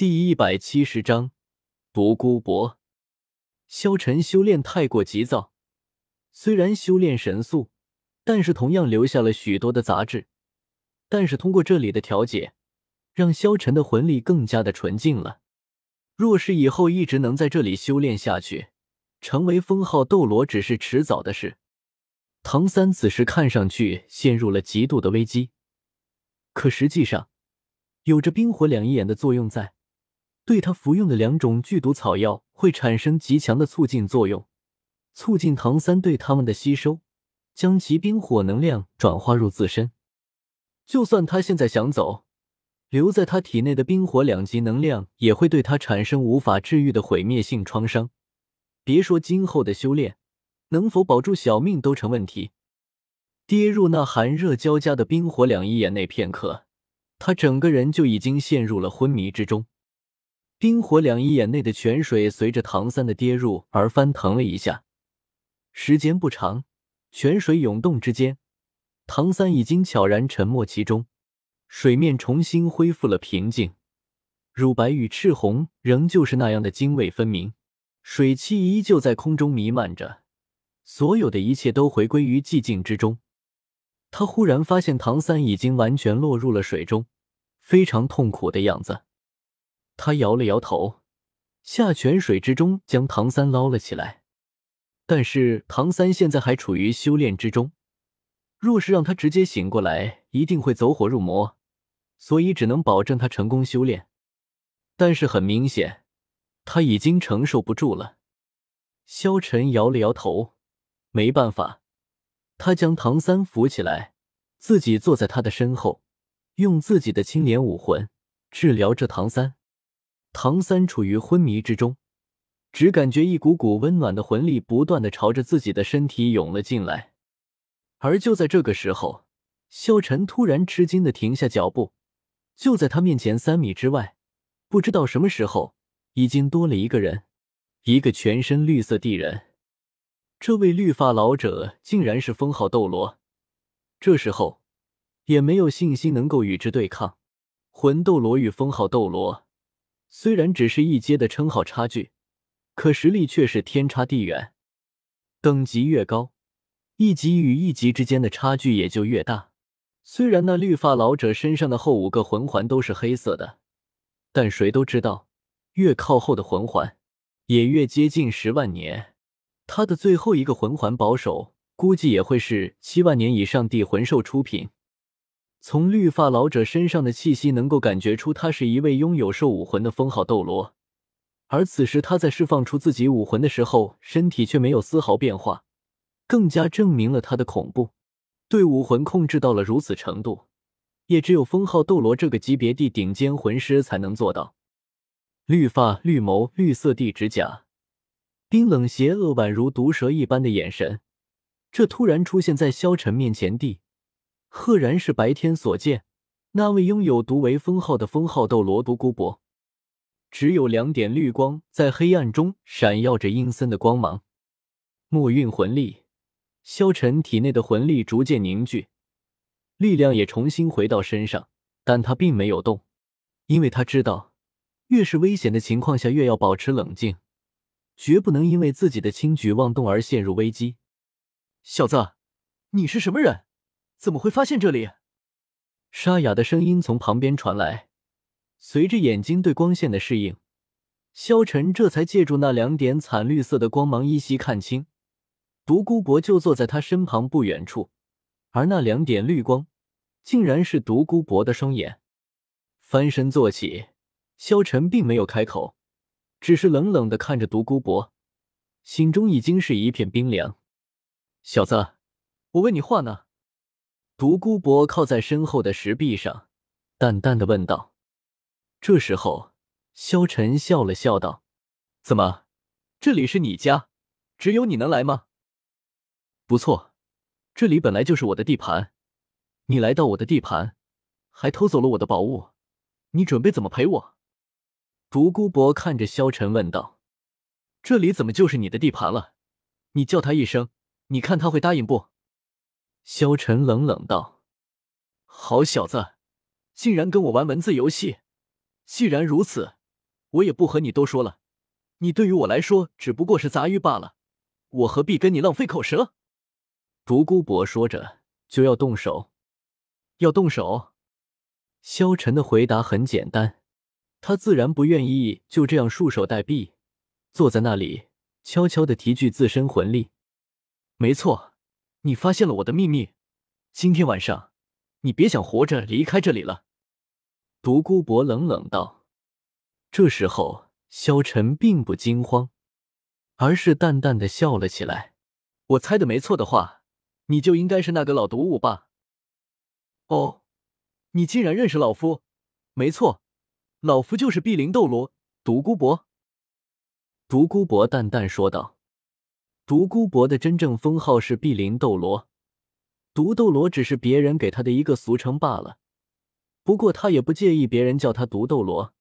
第一百七十章独孤博。萧晨修炼太过急躁，虽然修炼神速，但是同样留下了许多的杂质。但是通过这里的调节，让萧晨的魂力更加的纯净了。若是以后一直能在这里修炼下去，成为封号斗罗只是迟早的事。唐三此时看上去陷入了极度的危机，可实际上有着冰火两仪眼的作用在。对他服用的两种剧毒草药会产生极强的促进作用，促进唐三对他们的吸收，将其冰火能量转化入自身。就算他现在想走，留在他体内的冰火两极能量也会对他产生无法治愈的毁灭性创伤。别说今后的修炼，能否保住小命都成问题。跌入那寒热交加的冰火两仪眼内片刻，他整个人就已经陷入了昏迷之中。冰火两仪眼内的泉水随着唐三的跌入而翻腾了一下，时间不长，泉水涌动之间，唐三已经悄然沉没其中，水面重新恢复了平静，乳白与赤红仍旧是那样的泾渭分明，水汽依旧在空中弥漫着，所有的一切都回归于寂静之中。他忽然发现唐三已经完全落入了水中，非常痛苦的样子。他摇了摇头，下泉水之中将唐三捞了起来。但是唐三现在还处于修炼之中，若是让他直接醒过来，一定会走火入魔，所以只能保证他成功修炼。但是很明显，他已经承受不住了。萧晨摇了摇头，没办法，他将唐三扶起来，自己坐在他的身后，用自己的青莲武魂治疗着唐三。唐三处于昏迷之中，只感觉一股股温暖的魂力不断的朝着自己的身体涌了进来。而就在这个时候，萧晨突然吃惊的停下脚步，就在他面前三米之外，不知道什么时候已经多了一个人，一个全身绿色地人。这位绿发老者竟然是封号斗罗。这时候也没有信心能够与之对抗。魂斗罗与封号斗罗。虽然只是一阶的称号差距，可实力却是天差地远。等级越高，一级与一级之间的差距也就越大。虽然那绿发老者身上的后五个魂环都是黑色的，但谁都知道，越靠后的魂环也越接近十万年。他的最后一个魂环保守，估计也会是七万年以上地魂兽出品。从绿发老者身上的气息，能够感觉出他是一位拥有兽武魂的封号斗罗。而此时他在释放出自己武魂的时候，身体却没有丝毫变化，更加证明了他的恐怖。对武魂控制到了如此程度，也只有封号斗罗这个级别的顶尖魂师才能做到。绿发、绿眸、绿色地指甲，冰冷邪恶，宛如毒蛇一般的眼神，这突然出现在萧晨面前地。赫然是白天所见那位拥有毒为封号的封号斗罗独孤博，只有两点绿光在黑暗中闪耀着阴森的光芒。墨韵魂力，萧晨体内的魂力逐渐凝聚，力量也重新回到身上，但他并没有动，因为他知道，越是危险的情况下，越要保持冷静，绝不能因为自己的轻举妄动而陷入危机。小子，你是什么人？怎么会发现这里？沙哑的声音从旁边传来。随着眼睛对光线的适应，萧晨这才借助那两点惨绿色的光芒依稀看清，独孤博就坐在他身旁不远处，而那两点绿光，竟然是独孤博的双眼。翻身坐起，萧晨并没有开口，只是冷冷的看着独孤博，心中已经是一片冰凉。小子，我问你话呢。独孤博靠在身后的石壁上，淡淡的问道。这时候，萧晨笑了笑道：“怎么，这里是你家，只有你能来吗？不错，这里本来就是我的地盘，你来到我的地盘，还偷走了我的宝物，你准备怎么赔我？”独孤博看着萧晨问道：“这里怎么就是你的地盘了？你叫他一声，你看他会答应不？”萧晨冷冷道：“好小子，竟然跟我玩文字游戏！既然如此，我也不和你多说了。你对于我来说只不过是杂鱼罢了，我何必跟你浪费口舌？”独孤博说着就要动手，要动手。萧晨的回答很简单，他自然不愿意就这样束手待毙，坐在那里悄悄的提聚自身魂力。没错，你发现了我的秘密，今天晚上你别想活着离开这里了。”独孤博冷冷道。这时候，萧晨并不惊慌，而是淡淡的笑了起来。我猜的没错的话，你就应该是那个老毒物吧？哦。你竟然认识老夫？没错，老夫就是碧灵斗罗独孤博。独孤博淡淡说道：“独孤博的真正封号是碧鳞斗罗，独斗罗只是别人给他的一个俗称罢了。不过他也不介意别人叫他独斗罗，